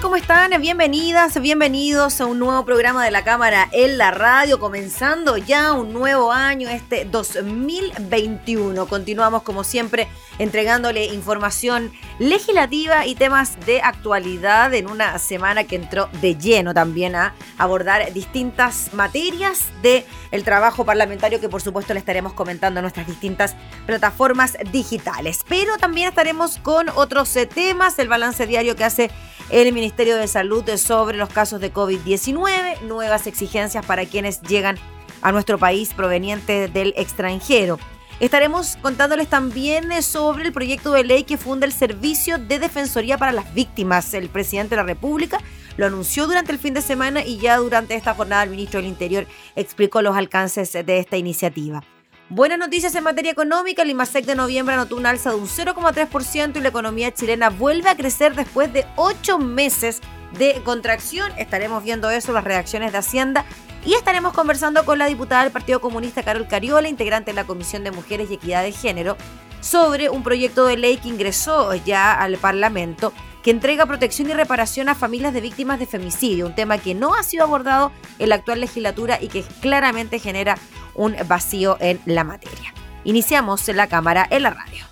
¿Cómo están? Bienvenidas, bienvenidos a un nuevo programa de la Cámara en la radio, comenzando ya un nuevo año, este 2021. Continuamos como siempre entregándole información legislativa y temas de actualidad en una semana que entró de lleno también a abordar distintas materias del el trabajo parlamentario que por supuesto le estaremos comentando en nuestras distintas plataformas digitales. Pero también estaremos con otros eh, temas, el balance diario que hace el Ministerio de Salud sobre los casos de COVID-19, nuevas exigencias para quienes llegan a nuestro país provenientes del extranjero. Estaremos contándoles también eh, sobre el proyecto de ley que funda el Servicio de Defensoría para las Víctimas. El presidente de la República lo anunció durante el fin de semana y ya durante esta jornada el ministro del Interior explicó los alcances de esta iniciativa. Buenas noticias en materia económica. El IMASEC de noviembre anotó un alza de un 0,3% y la economía chilena vuelve a crecer después de ocho meses de contracción. Estaremos viendo eso, las reacciones de Hacienda. Y estaremos conversando con la diputada del Partido Comunista, Carol Cariola, integrante de la Comisión de Mujeres y Equidad de Género, sobre un proyecto de ley que ingresó ya al Parlamento que entrega protección y reparación a familias de víctimas de femicidio, un tema que no ha sido abordado en la actual legislatura y que claramente genera un vacío en la materia. Iniciamos la cámara en la radio.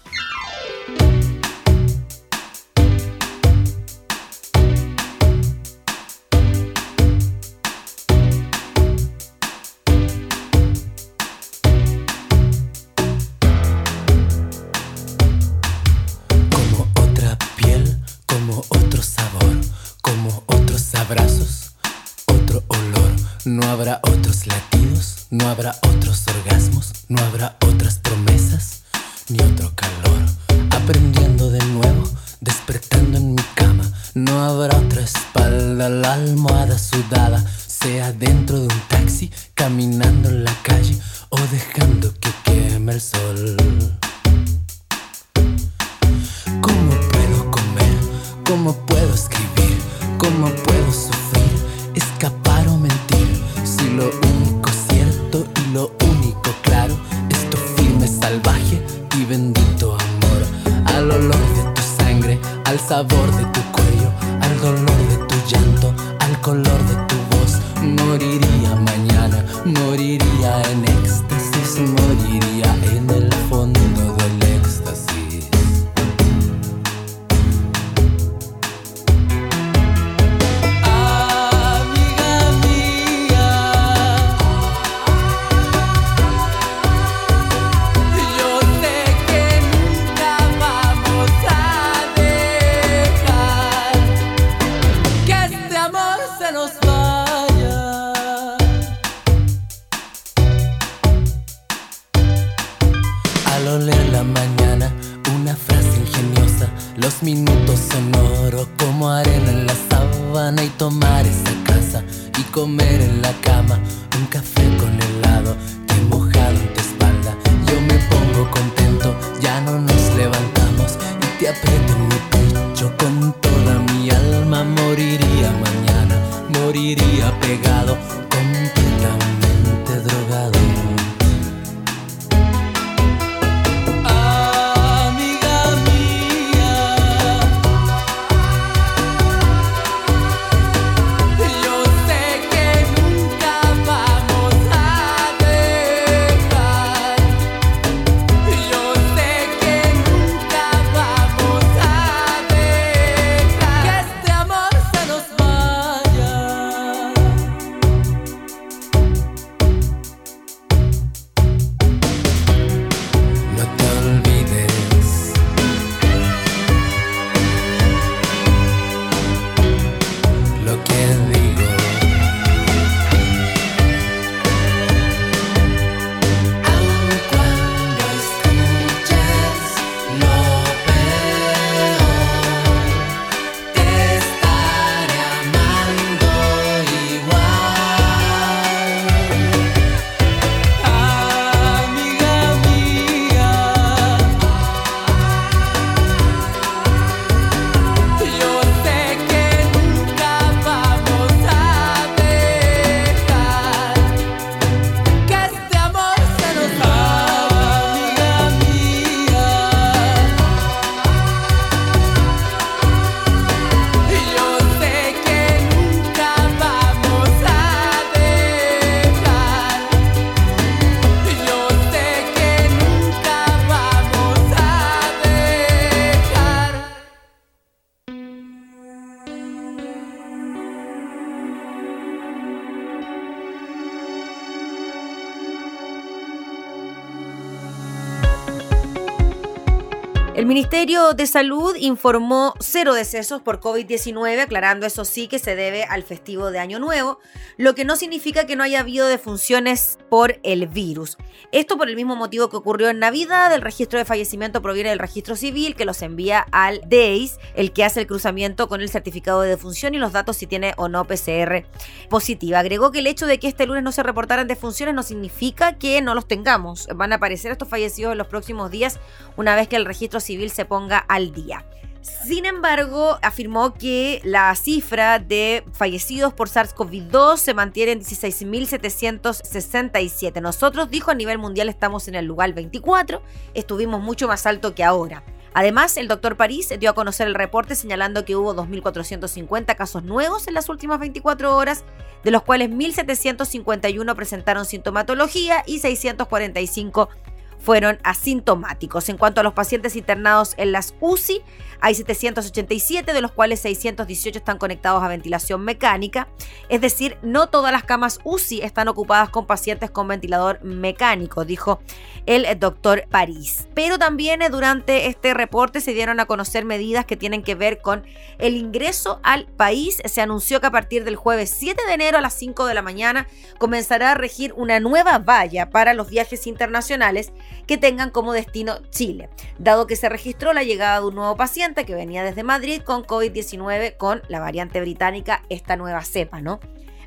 No habrá otros orgasmos, no habrá otras promesas, ni otro calor. Aprendiendo de nuevo, despertando en mi cama. No habrá otra espalda, la almohada sudada, sea dentro de un taxi, caminando en la calle o dejando que queme el sol. ¿Cómo puedo comer? ¿Cómo puedo escribir? ¿Cómo puedo sufrir? Escapar o mentir si lo lo único claro es tu firme, salvaje y bendito amor. Al olor de tu sangre, al sabor de tu cuello, al dolor de tu llanto, al color de tu voz. Moriría mañana, moriría en éxtasis, El Ministerio de Salud informó cero decesos por COVID-19, aclarando eso sí que se debe al festivo de Año Nuevo, lo que no significa que no haya habido defunciones por el virus. Esto por el mismo motivo que ocurrió en Navidad, el registro de fallecimiento proviene del registro civil que los envía al DEIS, el que hace el cruzamiento con el certificado de defunción y los datos si tiene o no PCR positiva. Agregó que el hecho de que este lunes no se reportaran defunciones no significa que no los tengamos. Van a aparecer estos fallecidos en los próximos días una vez que el registro civil se ponga al día. Sin embargo, afirmó que la cifra de fallecidos por SARS-CoV-2 se mantiene en 16.767. Nosotros, dijo, a nivel mundial estamos en el lugar 24, estuvimos mucho más alto que ahora. Además, el doctor París dio a conocer el reporte señalando que hubo 2.450 casos nuevos en las últimas 24 horas, de los cuales 1.751 presentaron sintomatología y 645 fueron asintomáticos. En cuanto a los pacientes internados en las UCI, hay 787, de los cuales 618 están conectados a ventilación mecánica. Es decir, no todas las camas UCI están ocupadas con pacientes con ventilador mecánico, dijo el doctor París. Pero también eh, durante este reporte se dieron a conocer medidas que tienen que ver con el ingreso al país. Se anunció que a partir del jueves 7 de enero a las 5 de la mañana comenzará a regir una nueva valla para los viajes internacionales que tengan como destino Chile, dado que se registró la llegada de un nuevo paciente que venía desde Madrid con COVID-19 con la variante británica, esta nueva cepa, ¿no?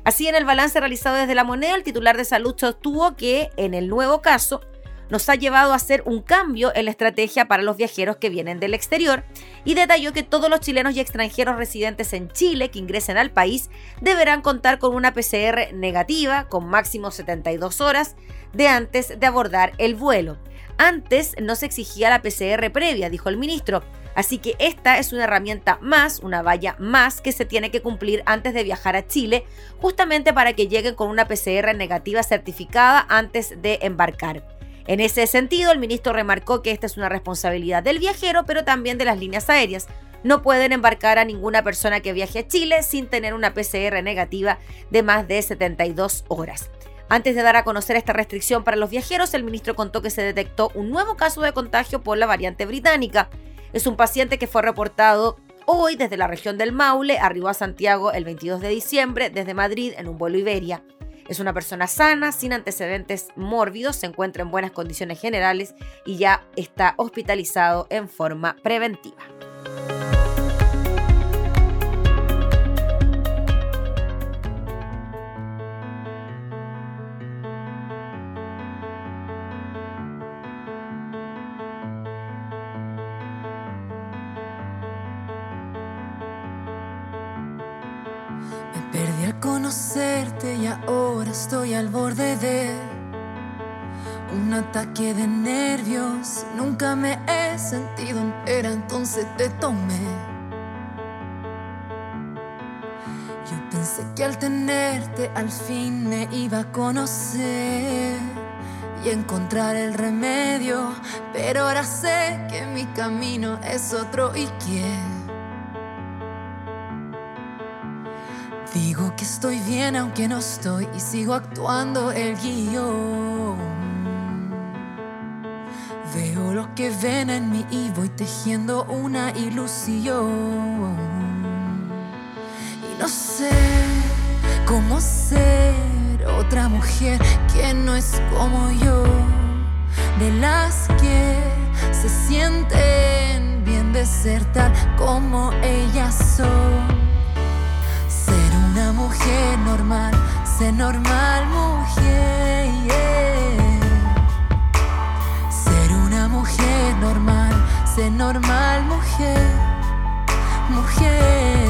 Así, en el balance realizado desde la moneda, el titular de salud sostuvo que en el nuevo caso nos ha llevado a hacer un cambio en la estrategia para los viajeros que vienen del exterior y detalló que todos los chilenos y extranjeros residentes en Chile que ingresen al país deberán contar con una PCR negativa con máximo 72 horas de antes de abordar el vuelo. Antes no se exigía la PCR previa, dijo el ministro, Así que esta es una herramienta más, una valla más que se tiene que cumplir antes de viajar a Chile, justamente para que lleguen con una PCR negativa certificada antes de embarcar. En ese sentido, el ministro remarcó que esta es una responsabilidad del viajero, pero también de las líneas aéreas. No pueden embarcar a ninguna persona que viaje a Chile sin tener una PCR negativa de más de 72 horas. Antes de dar a conocer esta restricción para los viajeros, el ministro contó que se detectó un nuevo caso de contagio por la variante británica. Es un paciente que fue reportado hoy desde la región del Maule, arribó a Santiago el 22 de diciembre desde Madrid en un vuelo Iberia. Es una persona sana, sin antecedentes mórbidos, se encuentra en buenas condiciones generales y ya está hospitalizado en forma preventiva. Conocer y encontrar el remedio, pero ahora sé que mi camino es otro y que Digo que estoy bien aunque no estoy y sigo actuando el guion. Veo lo que ven en mí y voy tejiendo una ilusión. Y no sé cómo ser otra mujer que no es como yo, de las que se sienten bien de ser tal como ellas son una mujer normal, sé normal mujer. Ser una mujer normal, sé normal mujer, mujer.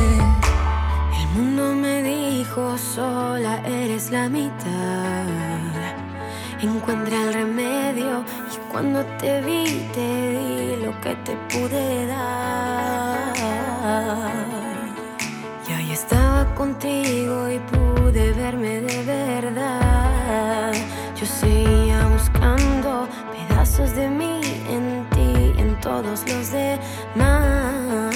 Dijo sola eres la mitad. Encuentra el remedio y cuando te vi te di lo que te pude dar contigo y pude verme de verdad. Yo seguía buscando pedazos de mí en ti y en todos los demás.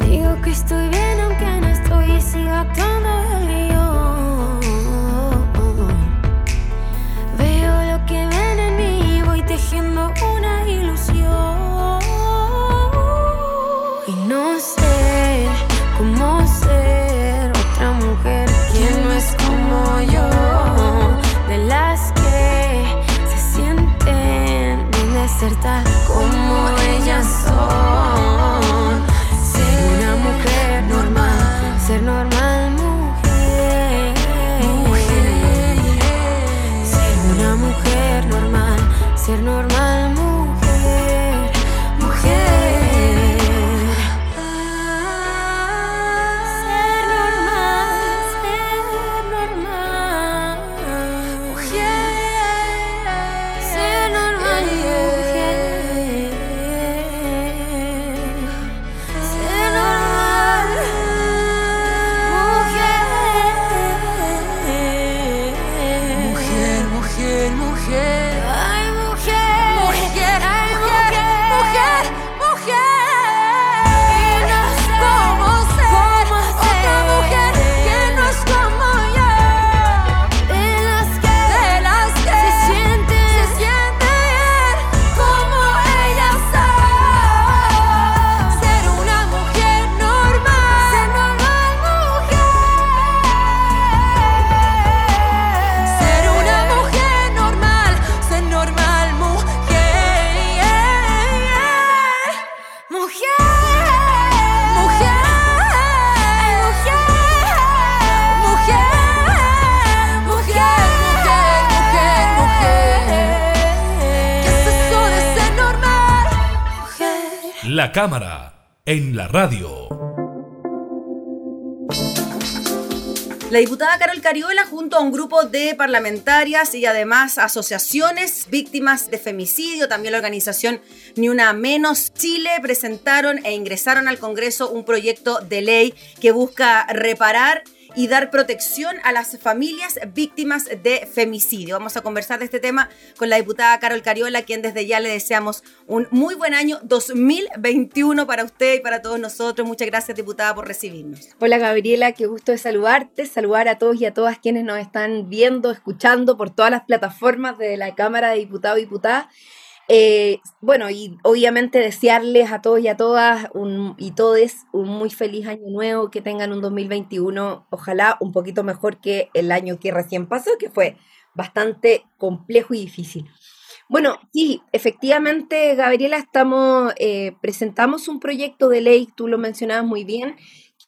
Digo que estoy bien aunque siga el lío. Veo lo que ven en mí y voy tejiendo una ilusión. Y no sé cómo ser otra mujer que no es como yo. De las que se sienten bien desertas como ellas son. Ser normal mujer. Ser una mujer normal, ser normal cámara, en la radio. La diputada Carol Cariola, junto a un grupo de parlamentarias y además asociaciones víctimas de femicidio, también la organización Ni Una Menos Chile, presentaron e ingresaron al Congreso un proyecto de ley que busca reparar y dar protección a las familias víctimas de femicidio. Vamos a conversar de este tema con la diputada Carol Cariola, quien desde ya le deseamos un muy buen año 2021 para usted y para todos nosotros. Muchas gracias, diputada, por recibirnos. Hola, Gabriela, qué gusto de saludarte, saludar a todos y a todas quienes nos están viendo, escuchando por todas las plataformas de la Cámara de Diputados y Diputadas. Eh, bueno, y obviamente desearles a todos y a todas y todes un muy feliz año nuevo, que tengan un 2021, ojalá un poquito mejor que el año que recién pasó, que fue bastante complejo y difícil. Bueno, sí, efectivamente, Gabriela, estamos, eh, presentamos un proyecto de ley, tú lo mencionabas muy bien,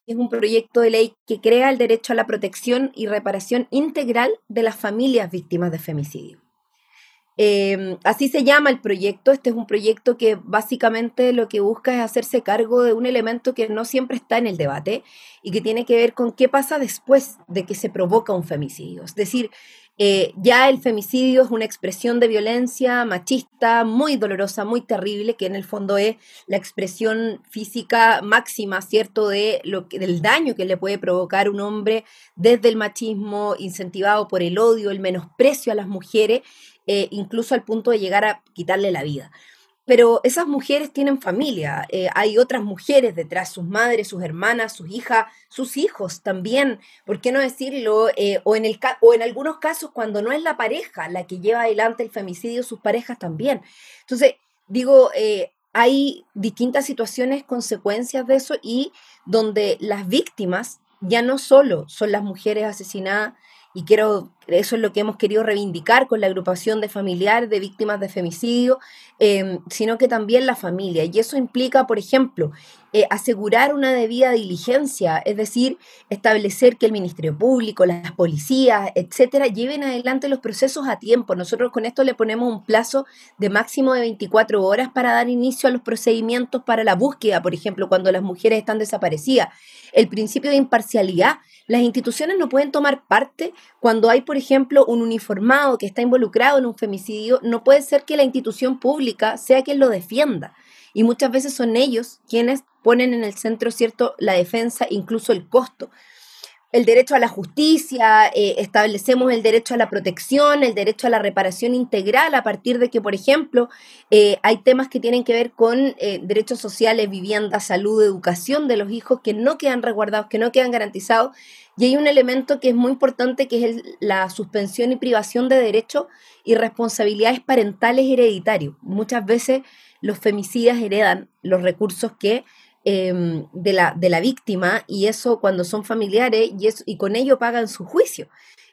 es un proyecto de ley que crea el derecho a la protección y reparación integral de las familias víctimas de femicidio. Em, así se llama el proyecto. Este es un proyecto que básicamente lo que busca es hacerse cargo de un elemento que no siempre está en el debate y que tiene que ver con qué pasa después de que se provoca un femicidio. Es decir, eh, ya el femicidio es una expresión de violencia machista muy dolorosa, muy terrible, que en el fondo es la expresión física máxima, ¿cierto?, de lo del daño que le puede provocar un hombre desde el machismo incentivado por el odio, el menosprecio a las mujeres eh, incluso al punto de llegar a quitarle la vida. Pero esas mujeres tienen familia, eh, hay otras mujeres detrás, sus madres, sus hermanas, sus hijas, sus hijos también, ¿por qué no decirlo? Eh, o, en el, o en algunos casos cuando no es la pareja la que lleva adelante el femicidio, sus parejas también. Entonces, digo, hay distintas situaciones, consecuencias de eso y donde las víctimas ya no solo son las mujeres asesinadas, y quiero, eso es lo que hemos querido reivindicar con la agrupación de familiares de víctimas de femicidio, em, sino que también la familia. Y eso implica, por ejemplo, eh, asegurar una debida diligencia, es decir, establecer que el Ministerio Público, las policías, etcétera, lleven adelante los procesos a tiempo. Nosotros con esto le ponemos un plazo de máximo de 24 horas para dar inicio a los procedimientos para la búsqueda, por ejemplo, cuando las mujeres están desaparecidas. El principio de imparcialidad las instituciones no pueden tomar parte cuando hay, por ejemplo, un uniformado que está involucrado en un femicidio. No puede ser que la institución pública sea quien lo defienda. Y muchas veces son ellos quienes ponen en el centro, ¿cierto?, la defensa, incluso el costo el derecho a la justicia, eh, establecemos el derecho a la protección, el derecho a la reparación integral a partir de que, por ejemplo, eh, hay temas que tienen que ver con eh, derechos sociales, vivienda, salud, educación de los hijos que no quedan resguardados, que no quedan garantizados. Y hay un elemento que es muy importante, que es la suspensión y privación de derechos y responsabilidades parentales hereditarios. Muchas veces los femicidas heredan los recursos que em, de, la, de la víctima y eso cuando son familiares y, eso, y con ello pagan su juicio.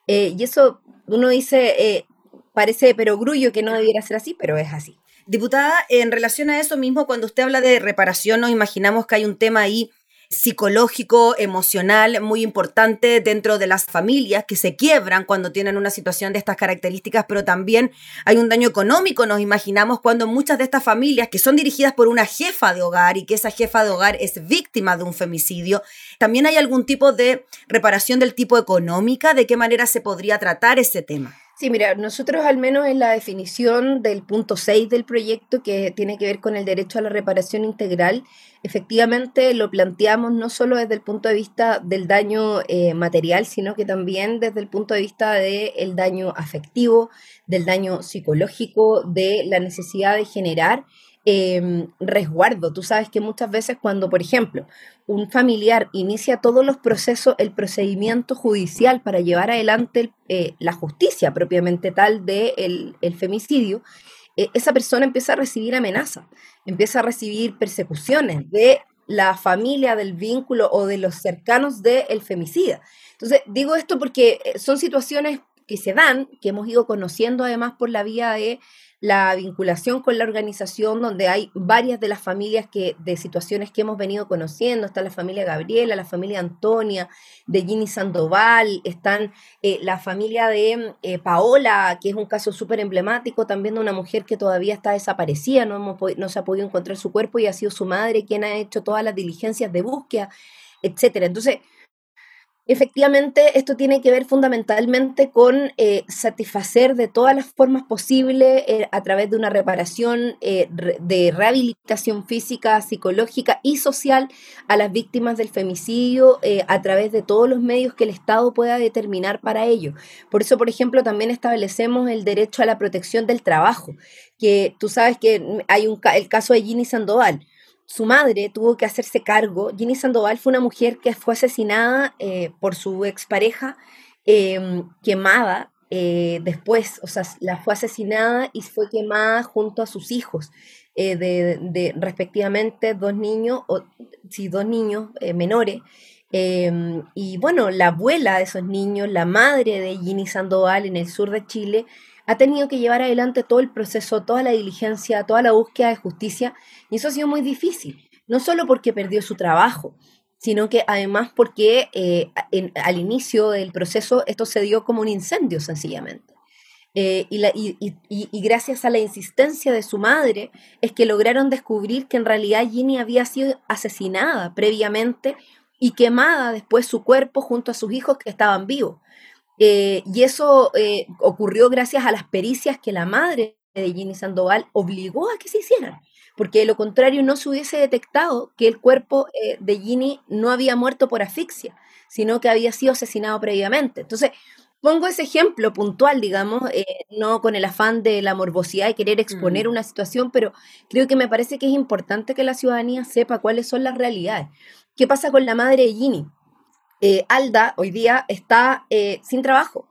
Eh, y eso uno dice, eh, parece perogrullo que no debiera ser así, pero es así. Diputada, en relación a eso mismo, cuando usted habla de reparación, nos imaginamos que hay un tema ahí psicológico, emocional, muy importante dentro de las familias que se quiebran cuando tienen una situación de estas características, pero también hay un daño económico, nos imaginamos, cuando muchas de estas familias que son dirigidas por una jefa de hogar y que esa jefa de hogar es víctima de un femicidio, también hay algún tipo de reparación del tipo económica, de qué manera se podría tratar ese tema. Sí, mira, nosotros al menos en la definición del punto 6 del proyecto, que tiene que ver con el derecho a la reparación integral, efectivamente lo planteamos no solo desde el punto de vista del daño eh, material, sino que también desde el punto de vista del daño afectivo, del daño psicológico, de la necesidad de generar Em, resguardo. Tú sabes que muchas veces cuando, por ejemplo, un familiar inicia todos los procesos, el procedimiento judicial para llevar adelante eh, la justicia propiamente tal del el femicidio, eh, esa persona empieza a recibir amenazas, empieza a recibir persecuciones de la familia, del vínculo o de los cercanos del femicida. Entonces, digo esto porque eh, son situaciones que se dan, que hemos ido conociendo además por la vía de la vinculación con la organización, donde hay varias de las familias que, de situaciones que hemos venido conociendo. Está la familia Gabriela, la familia Antonia, de Ginny Sandoval, están eh, la familia de eh, Paola, que es un caso súper emblemático, también de una mujer que todavía está desaparecida, no, hemos, no se ha podido encontrar su cuerpo y ha sido su madre quien ha hecho todas las diligencias de búsqueda, etcétera. Entonces, Efectivamente, esto tiene que ver fundamentalmente con eh, satisfacer de todas las formas posibles eh, a través de una reparación eh, de rehabilitación física, psicológica y social a las víctimas del femicidio a través de todos los medios que el Estado pueda determinar para ello. Por eso, por ejemplo, también establecemos el derecho a la protección del trabajo, que tú sabes que hay un, el caso de Ginny Sandoval su madre tuvo que hacerse cargo. Ginny Sandoval fue una mujer que fue asesinada eh, por su expareja, em, quemada eh, después, o sea, la fue asesinada y fue quemada junto a sus hijos, eh, de, respectivamente dos niños, o sí, dos niños menores. Em, y bueno, la abuela de esos niños, la madre de Ginny Sandoval en el sur de Chile, ha tenido que llevar adelante todo el proceso, toda la diligencia, toda la búsqueda de justicia, y eso ha sido muy difícil, no solo porque perdió su trabajo, sino que además porque eh, al inicio del proceso esto se dio como un incendio sencillamente. Eh, y, y, gracias a la insistencia de su madre es que lograron descubrir que en realidad Ginny había sido asesinada previamente y quemada después su cuerpo junto a sus hijos que estaban vivos. Eh, y eso eh, ocurrió gracias a las pericias que la madre de Ginny Sandoval obligó a que se hicieran, porque de lo contrario no se hubiese detectado que el cuerpo eh, de Ginny no había muerto por asfixia, sino que había sido asesinado previamente. Entonces, pongo ese ejemplo puntual, digamos, no con el afán de la morbosidad y querer exponer mm. una situación, pero creo que me parece que es importante que la ciudadanía sepa cuáles son las realidades. ¿Qué pasa con la madre de Ginny? Eh, Alda hoy día está eh, sin trabajo,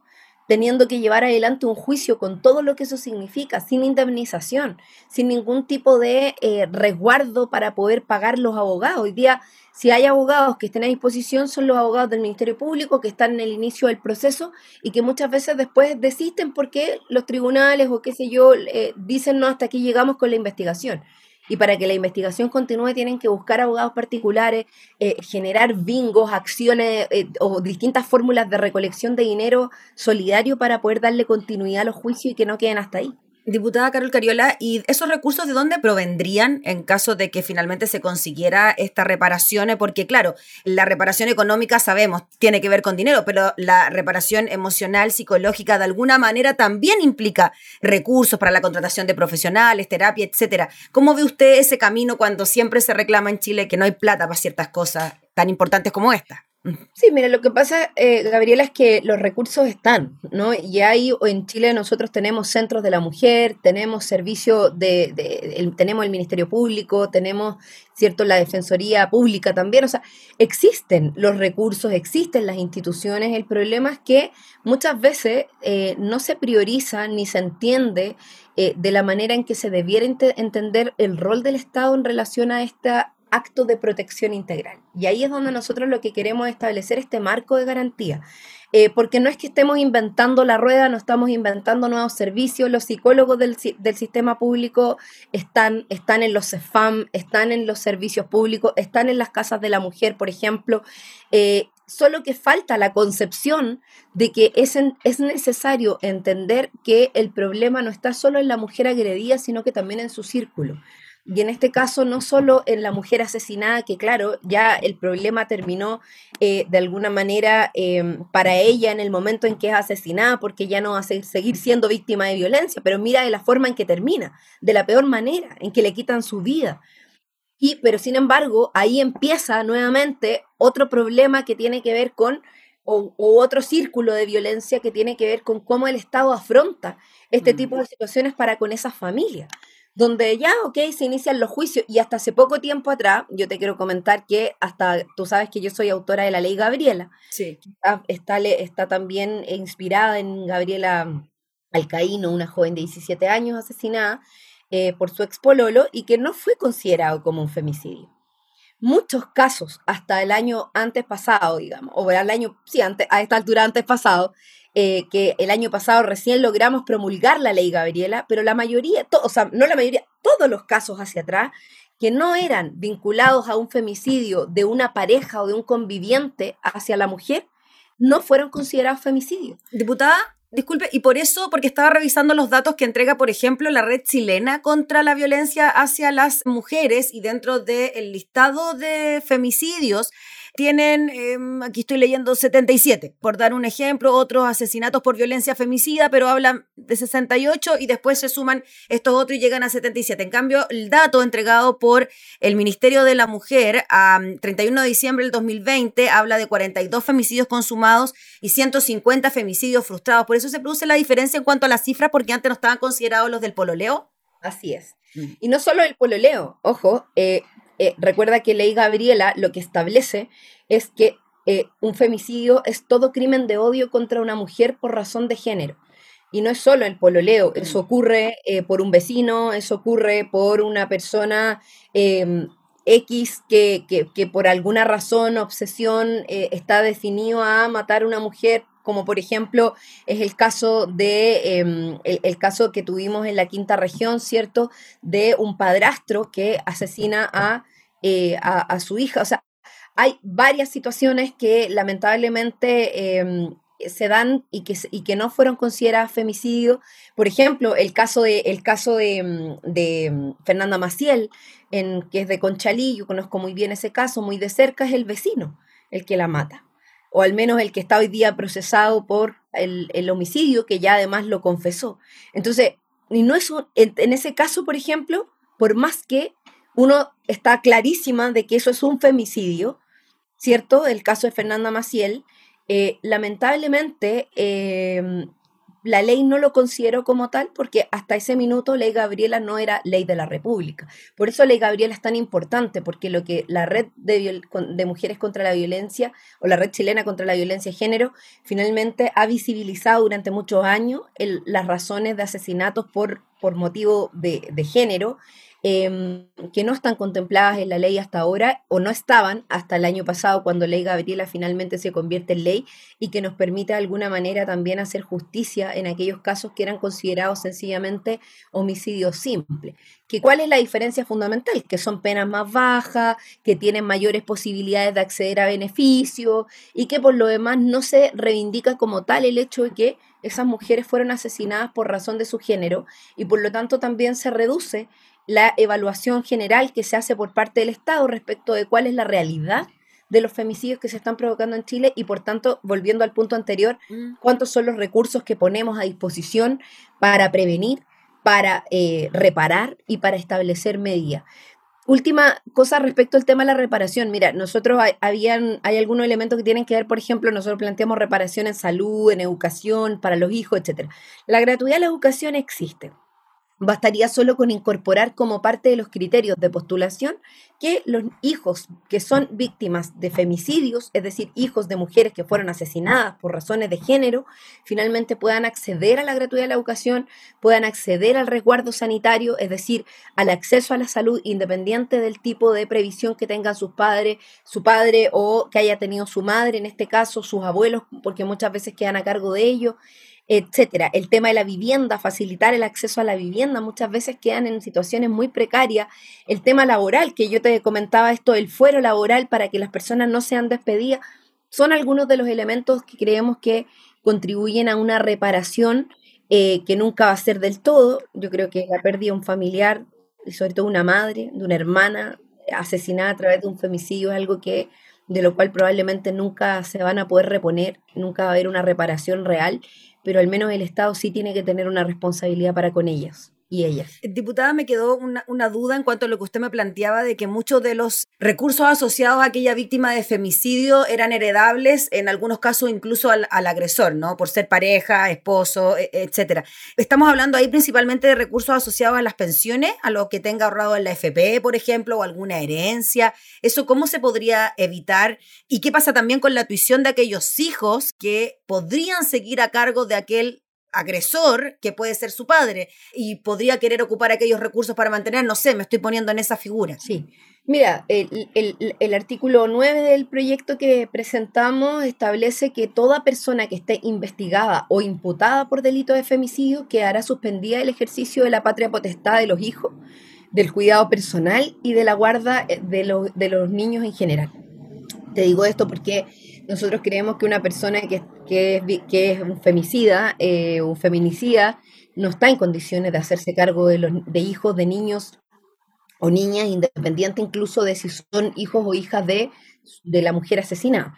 teniendo que llevar adelante un juicio con todo lo que eso significa, sin indemnización, sin ningún tipo de eh, resguardo para poder pagar los abogados. Hoy día, si hay abogados que estén a disposición, son los abogados del Ministerio Público que están en el inicio del proceso y que muchas veces después desisten porque los tribunales o qué sé yo dicen no, hasta aquí llegamos con la investigación y para que la investigación continúe tienen que buscar abogados particulares, eh, generar bingos, acciones eh, o distintas fórmulas de recolección de dinero solidario para poder darle continuidad a los juicios y que no queden hasta ahí. Diputada Carol Cariola, ¿y esos recursos de dónde provendrían en caso de que finalmente se consiguiera esta reparación? Porque claro, la reparación económica sabemos, tiene que ver con dinero, pero la reparación emocional, psicológica, de alguna manera también implica recursos para la contratación de profesionales, terapia, etcétera. ¿Cómo ve usted ese camino cuando siempre se reclama en Chile que no hay plata para ciertas cosas tan importantes como esta? Sí, mira, lo que pasa, eh, Gabriela, es que los recursos están, ¿no? Y hay, en Chile nosotros tenemos centros de la mujer, tenemos servicio de, tenemos el Ministerio Público, tenemos, ¿cierto?, la Defensoría Pública también, o sea, existen los recursos, existen las instituciones, el problema es que muchas veces eh, no se prioriza ni se entiende eh, de la manera en que se debiera entender el rol del Estado en relación a esta acto de protección integral. Y ahí es donde nosotros lo que queremos es establecer este marco de garantía. Eh, porque no es que estemos inventando la rueda, no estamos inventando nuevos servicios, los psicólogos del, del sistema público están, están en los CEFAM, están en los servicios públicos, están en las casas de la mujer, por ejemplo. Eh, solo que falta la concepción de que es, es necesario entender que el problema no está solo en la mujer agredida, sino que también en su círculo. Y en este caso, no solo en la mujer asesinada, que claro, ya el problema terminó eh, de alguna manera em, para ella en el momento en que es asesinada, porque ya no va a seguir siendo víctima de violencia, pero mira de la forma en que termina, de la peor manera, en que le quitan su vida. Y, pero sin embargo, ahí empieza nuevamente otro problema que tiene que ver con, o, otro círculo de violencia que tiene que ver con cómo el Estado afronta este mm. tipo de situaciones para con esas familias donde ya, ok, se inician los juicios y hasta hace poco tiempo atrás, yo te quiero comentar que hasta, tú sabes que yo soy autora de la ley Gabriela, sí. está, está, también inspirada en Gabriela Alcaíno, una joven de 17 años asesinada eh, por su expololo y que no fue considerado como un femicidio. Muchos casos, hasta el año antes pasado, digamos, o el año, sí, antes, a esta altura antes pasado, eh, que el año pasado recién logramos promulgar la ley Gabriela, pero la mayoría, o sea, no la mayoría, todos los casos hacia atrás que no eran vinculados a un femicidio de una pareja o de un conviviente hacia la mujer, no fueron considerados femicidios. Diputada, disculpe, y por eso, porque estaba revisando los datos que entrega, por ejemplo, la red chilena contra la violencia hacia las mujeres y dentro del listado de femicidios, tienen, em, aquí estoy leyendo 77, por dar un ejemplo, otros asesinatos por violencia femicida, pero hablan de 68 y después se suman estos otros y llegan a 77. En cambio, el dato entregado por el Ministerio de la Mujer a 31 de diciembre del 2020 habla de 42 femicidios consumados y 150 femicidios frustrados. Por eso se produce la diferencia en cuanto a las cifras, porque antes no estaban considerados los del pololeo. Así es. Mm. Y no solo el pololeo, ojo, eh, eh, recuerda que ley Gabriela lo que establece es que eh, un femicidio es todo crimen de odio contra una mujer por razón de género. Y no es solo el pololeo, eso mm. ocurre eh, por un vecino, eso ocurre por una persona em, X que, que, por alguna razón, obsesión, está definido a matar a una mujer como por ejemplo es el caso de em, el, caso que tuvimos en la quinta región, ¿cierto? De un padrastro que asesina eh, a, a, su hija. O sea, hay varias situaciones que lamentablemente em, se dan y que, y que no fueron consideradas femicidio. Por ejemplo, el caso de, el caso de, em, de Fernanda Maciel, en, que es de Conchalí, yo conozco muy bien ese caso, muy de cerca, es el vecino el que la mata o al menos el que está hoy día procesado por el, homicidio, que ya además lo confesó. Entonces, y no es en, ese caso, por ejemplo, por más que uno está clarísima de que eso es un femicidio, ¿cierto? El caso de Fernanda Maciel, eh, lamentablemente eh, la ley no lo consideró como tal porque hasta ese minuto ley Gabriela no era ley de la República. Por eso ley Gabriela es tan importante, porque lo que la red de, de mujeres contra la violencia o la red chilena contra la violencia de género finalmente ha visibilizado durante muchos años las razones de asesinatos por, por motivo de, de género Em, que no están contempladas en la ley hasta ahora o no estaban hasta el año pasado cuando Ley Gabriela finalmente se convierte en ley y que nos permite de alguna manera también hacer justicia en aquellos casos que eran considerados sencillamente homicidios simples. ¿Que ¿Cuál es la diferencia fundamental? Que son penas más bajas, que tienen mayores posibilidades de acceder a beneficios y que por lo demás no se reivindica como tal el hecho de que esas mujeres fueron asesinadas por razón de su género y por lo tanto también se reduce la evaluación general que se hace por parte del Estado respecto de cuál es la realidad de los femicidios que se están provocando en Chile y por tanto, volviendo al punto anterior, mm. cuántos son los recursos que ponemos a disposición para prevenir, para eh, reparar y para establecer medidas. Última cosa respecto al tema de la reparación. Mira, nosotros hay, habían, hay algunos elementos que tienen que ver, por ejemplo, nosotros planteamos reparación en salud, en educación, para los hijos, etc. La gratuidad de la educación existe Bastaría solo con incorporar como parte de los criterios de postulación que los hijos que son víctimas de femicidios, es decir, hijos de mujeres que fueron asesinadas por razones de género, finalmente puedan acceder a la gratuidad de la educación, puedan acceder al resguardo sanitario, es decir, al acceso a la salud independiente del tipo de previsión que tengan sus padres, su padre o que haya tenido su madre, en este caso sus abuelos, porque muchas veces quedan a cargo de ellos etcétera. El tema de la vivienda, facilitar el acceso a la vivienda, muchas veces quedan en situaciones muy precarias. El tema laboral, que yo te comentaba esto, el fuero laboral para que las personas no sean despedidas, son algunos de los elementos que creemos que contribuyen a una reparación eh, que nunca va a ser del todo. Yo creo que la pérdida de un familiar, y sobre todo una madre, de una hermana asesinada a través de un femicidio, es algo que de lo cual probablemente nunca se van a poder reponer, nunca va a haber una reparación real pero al menos el Estado sí tiene que tener una responsabilidad para con ellas y ellas. Diputada, me quedó una, duda en cuanto a lo que usted me planteaba de que muchos de los recursos asociados a aquella víctima de femicidio eran heredables, en algunos casos incluso al, agresor, ¿no? Por ser pareja, esposo, e, etcétera. Estamos hablando ahí principalmente de recursos asociados a las pensiones, a lo que tenga ahorrado en la FP, por ejemplo, o alguna herencia. ¿Eso cómo se podría evitar? ¿Y qué pasa también con la tuición de aquellos hijos que podrían seguir a cargo de aquel agresor, que puede ser su padre, y podría querer ocupar aquellos recursos para mantener, no sé, me estoy poniendo en esa figura. Sí. Mira, el, artículo 9 del proyecto que presentamos establece que toda persona que esté investigada o imputada por delito de femicidio quedará suspendida el ejercicio de la patria potestad de los hijos, del cuidado personal y de la guarda eh, de, de los niños en general. Te digo esto porque nosotros creemos que una persona que, que, es, un femicida, eh, un feminicida, no está en condiciones de hacerse cargo de, los, de hijos, de niños o niñas, independiente incluso de si son hijos o hijas de, de la mujer asesinada.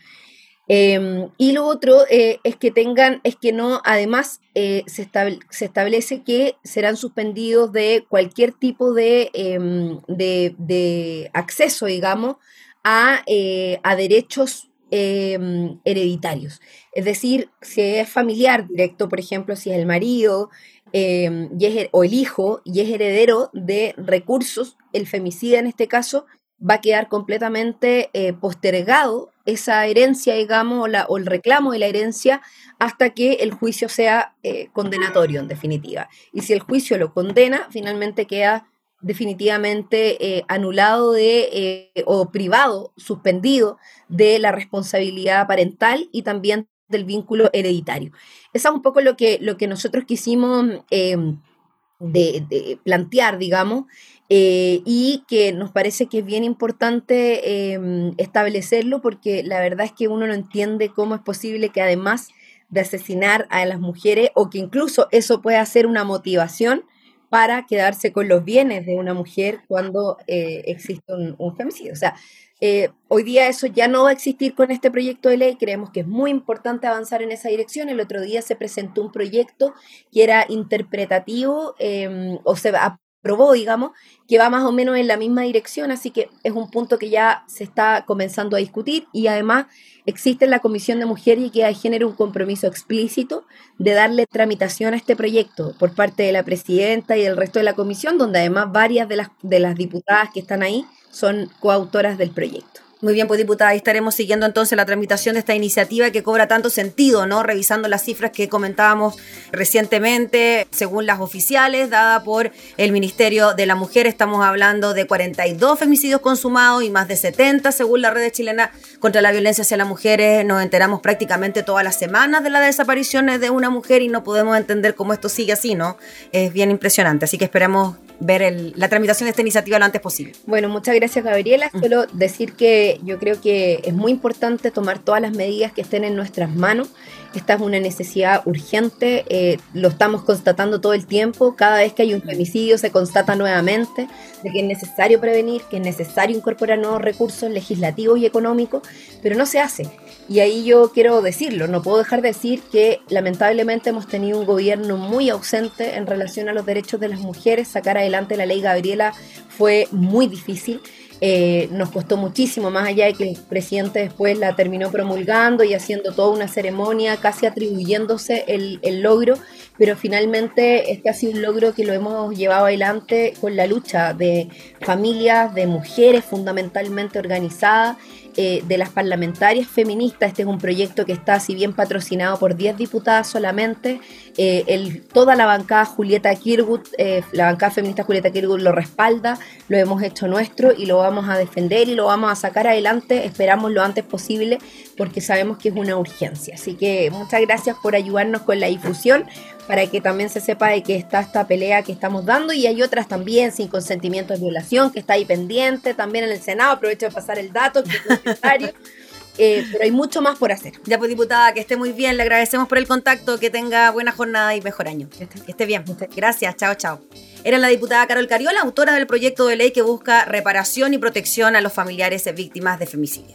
Em, y lo otro eh, es que tengan, es que no, además eh, se, se, establece que serán suspendidos de cualquier tipo de, em, de, de acceso, digamos, a, a derechos Em, hereditarios. Es decir, si es familiar directo, por ejemplo, si es el marido em, o el hijo y es heredero de recursos, el femicida en este caso va a quedar completamente eh, postergado esa herencia, digamos, o, el reclamo de la herencia hasta que el juicio sea eh, condenatorio, en definitiva. Y si el juicio lo condena, finalmente queda definitivamente eh, anulado de, eh, o privado, suspendido de la responsabilidad parental y también del vínculo hereditario. Eso es un poco lo que, lo que nosotros quisimos eh, de, plantear, digamos, y que nos parece que es bien importante establecerlo porque la verdad es que uno no entiende cómo es posible que además de asesinar a las mujeres o que incluso eso pueda ser una motivación, para quedarse con los bienes de una mujer cuando eh, existe un, femicidio. O sea, eh, hoy día eso ya no va a existir con este proyecto de ley. Creemos que es muy importante avanzar en esa dirección. El otro día se presentó un proyecto que era interpretativo em, o se aprobó, digamos, que va más o menos en la misma dirección. Así que es un punto que ya se está comenzando a discutir y además existe en la Comisión de Mujer y Equidad de Género un compromiso explícito de darle tramitación a este proyecto por parte de la presidenta y del resto de la comisión, donde además varias de las, de las diputadas que están ahí son coautoras del proyecto. Muy bien, pues diputada, ahí estaremos siguiendo entonces la tramitación de esta iniciativa que cobra tanto sentido, ¿no? Revisando las cifras que comentábamos recientemente, según las oficiales, dada por el Ministerio de la Mujer, estamos hablando de 42 femicidios consumados y más de 70 según la red chilena contra la violencia hacia las mujeres. Nos enteramos prácticamente todas las semanas de las desapariciones de una mujer y no podemos entender cómo esto sigue así, ¿no? Es bien impresionante, así que esperamos ver la tramitación de esta iniciativa lo antes posible. Bueno, muchas gracias Gabriela. Mm. Solo decir que yo creo que es muy importante tomar todas las medidas que estén en nuestras manos. Esta es una necesidad urgente, eh, lo estamos constatando todo el tiempo. Cada vez que hay un femicidio se constata nuevamente de que es necesario prevenir, que es necesario incorporar nuevos recursos legislativos y económicos, pero no se hace. Y ahí yo quiero decirlo, no puedo dejar de decir que lamentablemente hemos tenido un gobierno muy ausente en relación a los derechos de las mujeres. Sacar adelante la ley Gabriela fue muy difícil. Eh, nos costó muchísimo, más allá de que el presidente después la terminó promulgando y haciendo toda una ceremonia, casi atribuyéndose el, el logro, pero finalmente este ha sido un logro que lo hemos llevado adelante con la lucha de familias, de mujeres fundamentalmente organizadas eh, de las parlamentarias feministas. Este es un proyecto que está, si bien patrocinado por 10 diputadas solamente, eh, toda la bancada Julieta Kirgut, eh, la bancada feminista Julieta Kirgut lo respalda, lo hemos hecho nuestro y lo vamos a defender y lo vamos a sacar adelante, esperamos lo antes posible, porque sabemos que es una urgencia. Así que muchas gracias por ayudarnos con la difusión para que también se sepa de que está esta pelea que estamos dando y hay otras también sin consentimiento de violación que está ahí pendiente también en el Senado. Aprovecho de pasar el dato que es necesario. Eh, pero hay mucho más por hacer. Ya pues diputada, que esté muy bien, le agradecemos por el contacto, que tenga buena jornada y mejor año. Que esté, bien. Gracias, chao, chao. Era la diputada Carol Cariola, autora del proyecto de ley que busca reparación y protección a los familiares víctimas de femicidio.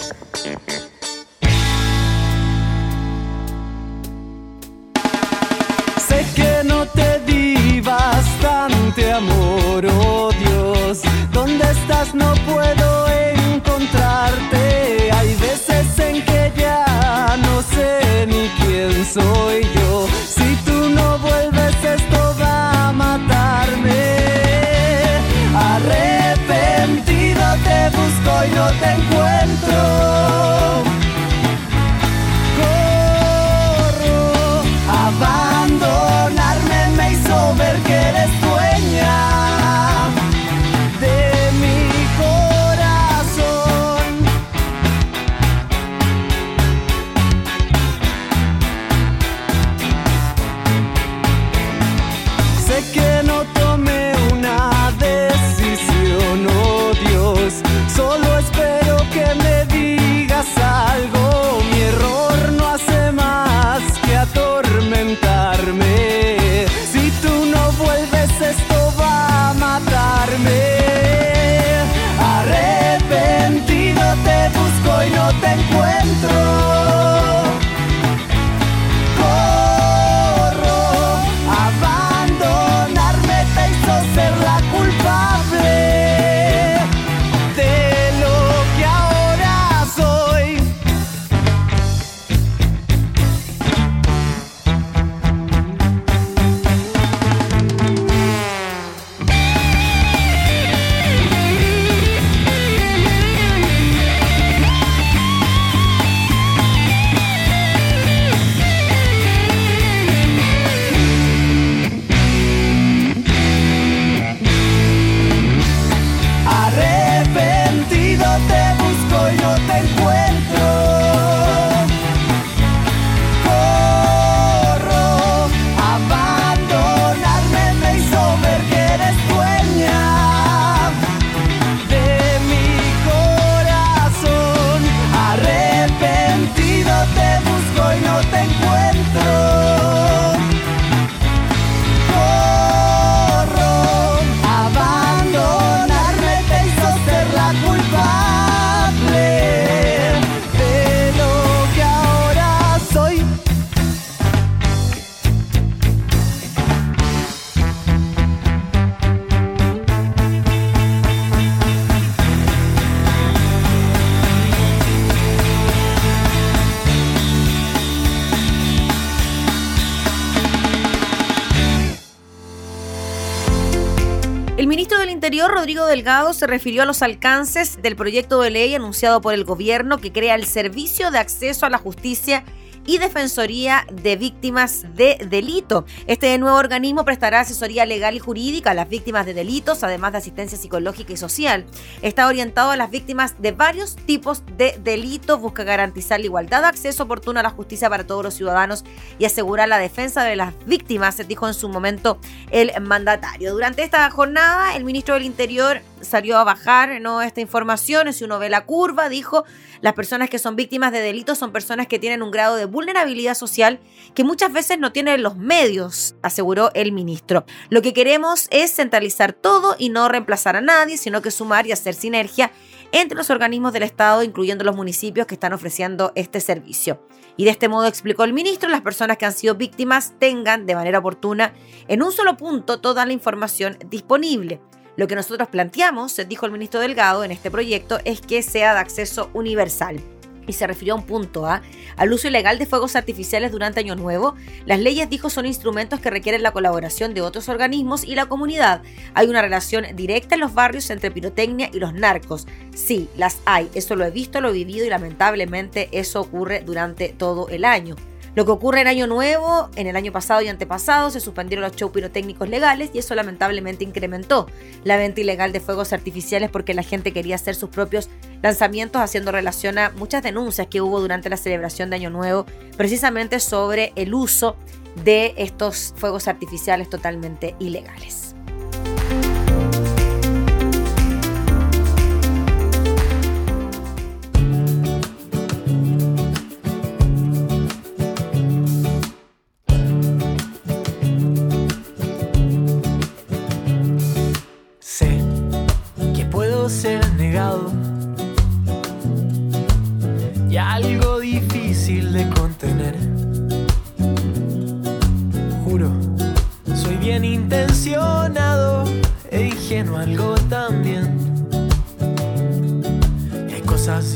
Rodrigo Delgado se refirió a los alcances del proyecto de ley anunciado por el gobierno que crea el Servicio de Acceso a la Justicia y Defensoría de Víctimas de Delito. Este nuevo organismo prestará asesoría legal y jurídica a las víctimas de delitos, además de asistencia psicológica y social. Está orientado a las víctimas de varios tipos de delitos, busca garantizar la igualdad de acceso oportuno a la justicia para todos los ciudadanos y asegurar la defensa de las víctimas, dijo en su momento el mandatario. Durante esta jornada, el ministro del Interior salió a bajar ¿no? esta información. Si uno ve la curva, dijo, las personas que son víctimas de delitos son personas que tienen un grado de vulnerabilidad social que muchas veces no tienen los medios, aseguró el ministro. Lo que queremos es centralizar todo y no reemplazar a nadie, sino que sumar y hacer sinergia entre los organismos del Estado, incluyendo los municipios que están ofreciendo este servicio. Y de este modo, explicó el ministro, las personas que han sido víctimas tengan de manera oportuna en un solo punto toda la información disponible. Lo que nosotros planteamos, dijo el ministro Delgado en este proyecto, es que sea de acceso universal y se refirió a un punto A, al uso ilegal de fuegos artificiales durante Año Nuevo. Las leyes, dijo, son instrumentos que requieren la colaboración de otros organismos y la comunidad. Hay una relación directa en los barrios entre pirotecnia y los narcos. Sí, las hay. Eso lo he visto, lo he vivido y lamentablemente eso ocurre durante todo el año. Lo que ocurre en Año Nuevo, en el año pasado y antepasado, se suspendieron los shows pirotécnicos legales y eso lamentablemente incrementó la venta ilegal de fuegos artificiales porque la gente quería hacer sus propios lanzamientos, haciendo relación a muchas denuncias que hubo durante la celebración de Año Nuevo, precisamente sobre el uso de estos fuegos artificiales totalmente ilegales.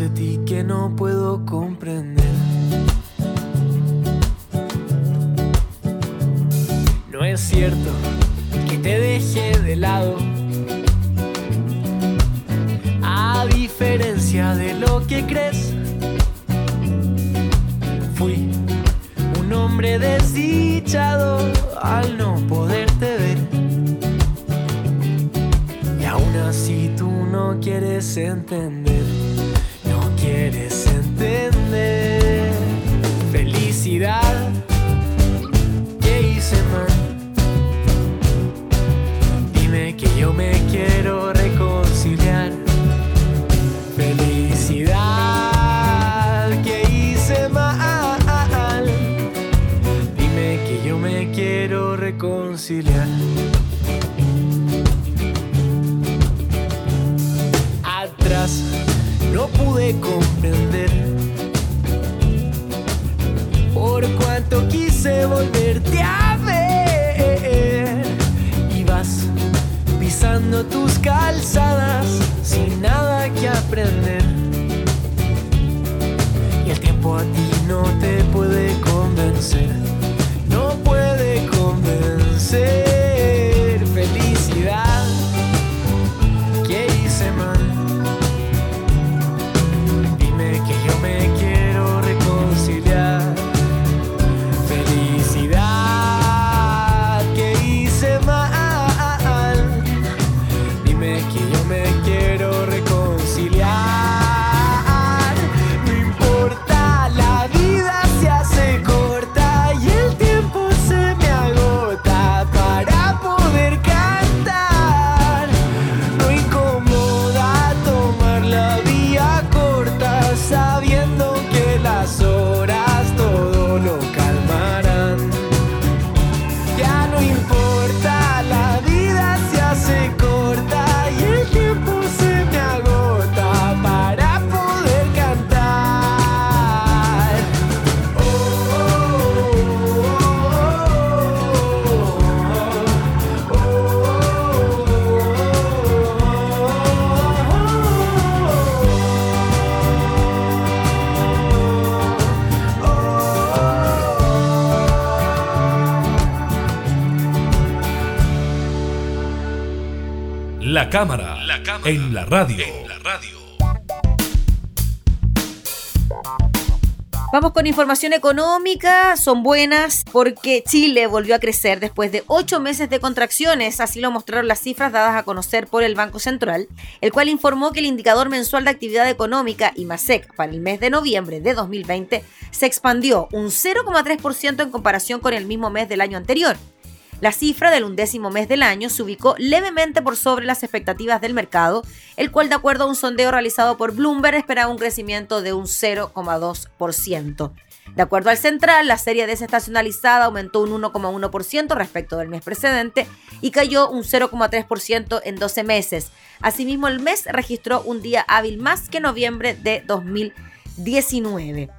ti que no puedo comprender. No es cierto que te deje de lado. A diferencia de lo que crees, fui un hombre desdichado al no poderte ver. Y aún así tú no quieres entender quieres entender. Felicidad que hice mal. Dime que yo me quiero reconciliar. Felicidad que hice mal. Dime que yo me quiero reconciliar. No pude con volverte a ver. Y vas pisando tus calzadas sin nada que aprender. Y el tiempo a ti no te puede convencer, no puede convencer. Cámara, en la radio. Vamos con información económica, son buenas porque Chile volvió a crecer después de ocho meses de contracciones, así lo mostraron las cifras dadas a conocer por el Banco Central, el cual informó que el indicador mensual de actividad económica, IMASEC, para el mes de noviembre de 2020 se expandió un 0,3% en comparación con el mismo mes del año anterior. La cifra del undécimo mes del año se ubicó levemente por sobre las expectativas del mercado, el cual de acuerdo a un sondeo realizado por Bloomberg esperaba un crecimiento de un 0,2%. De acuerdo al Central, la serie desestacionalizada aumentó un 1,1% respecto del mes precedente y cayó un 0,3% en 12 meses. Asimismo, el mes registró un día hábil más que noviembre de 2019.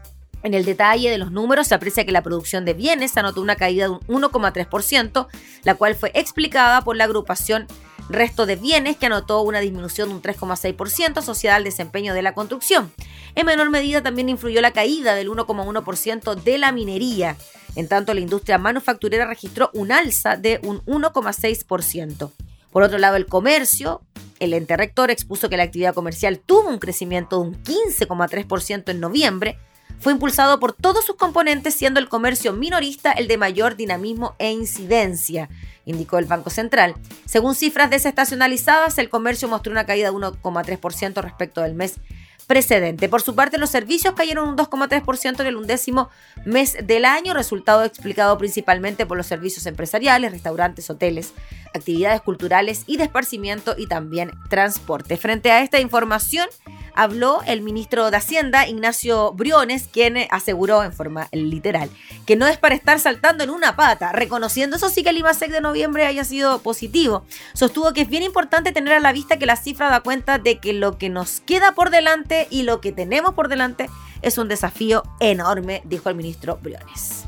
En el detalle de los números se aprecia que la producción de bienes anotó una caída de un 1,3%, la cual fue explicada por la agrupación resto de bienes que anotó una disminución de un 3,6% asociada al desempeño de la construcción. En menor medida también influyó la caída del 1,1% de la minería. En tanto, la industria manufacturera registró un alza de un 1,6%. Por otro lado, el comercio, el ente rector expuso que la actividad comercial tuvo un crecimiento de un 15,3% en noviembre, fue impulsado por todos sus componentes, siendo el comercio minorista el de mayor dinamismo e incidencia indicó el Banco Central. Según cifras desestacionalizadas, el comercio mostró una caída de 1,3% respecto del mes precedente. Por su parte, los servicios cayeron un 2,3% en el undécimo mes del año, resultado explicado principalmente por los servicios empresariales, restaurantes, hoteles, actividades culturales y de esparcimiento y también transporte. Frente a esta información, habló el ministro de Hacienda, Ignacio Briones, quien aseguró en forma literal que no es para estar saltando en una pata, reconociendo eso sí que el IMASEC de noviembre haya sido positivo. Sostuvo que es bien importante tener a la vista que la cifra da cuenta de que lo que nos queda por delante y lo que tenemos por delante es un desafío enorme, dijo el ministro Briones.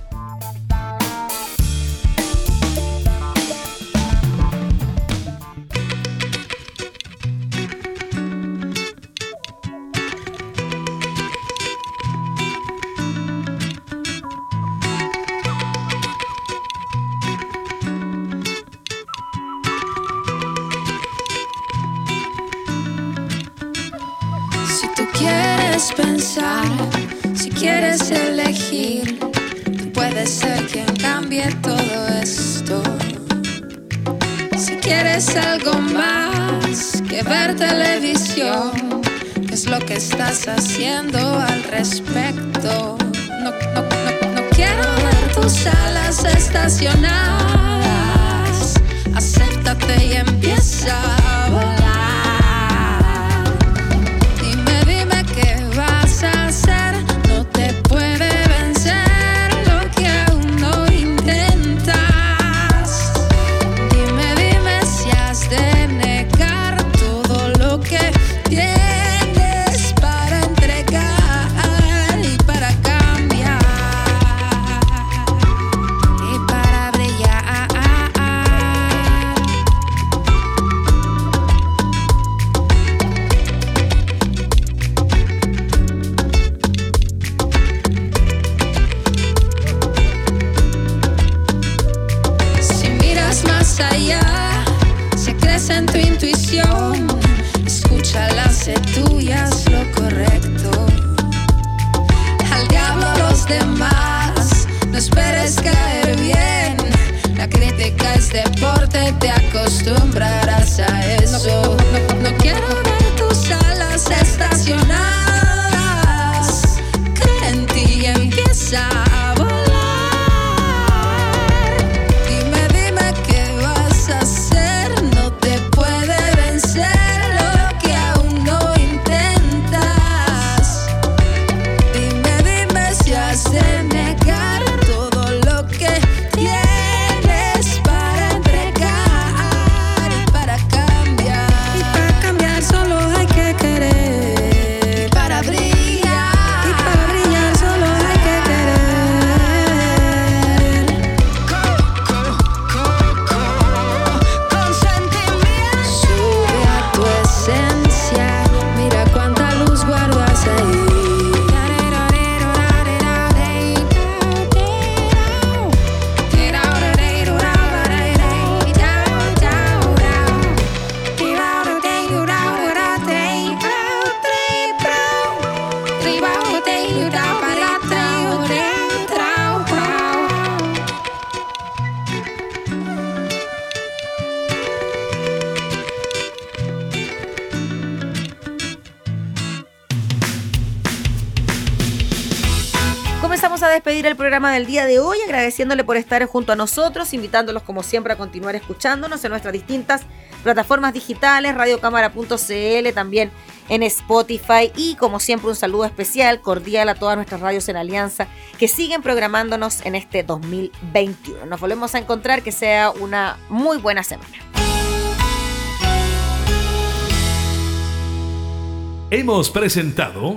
Quieres elegir, puedes ser quien cambie todo esto. Si quieres algo más que ver televisión, ¿qué es lo que estás haciendo al respecto? No, no, no, no quiero ver tus alas estacionadas. Acéptate y empieza del día de hoy agradeciéndole por estar junto a nosotros, invitándolos como siempre a continuar escuchándonos en nuestras distintas plataformas digitales, radiocámara.cl, también en Spotify y como siempre un saludo especial, cordial a todas nuestras radios en alianza que siguen programándonos en este 2021. Nos volvemos a encontrar, que sea una muy buena semana. Hemos presentado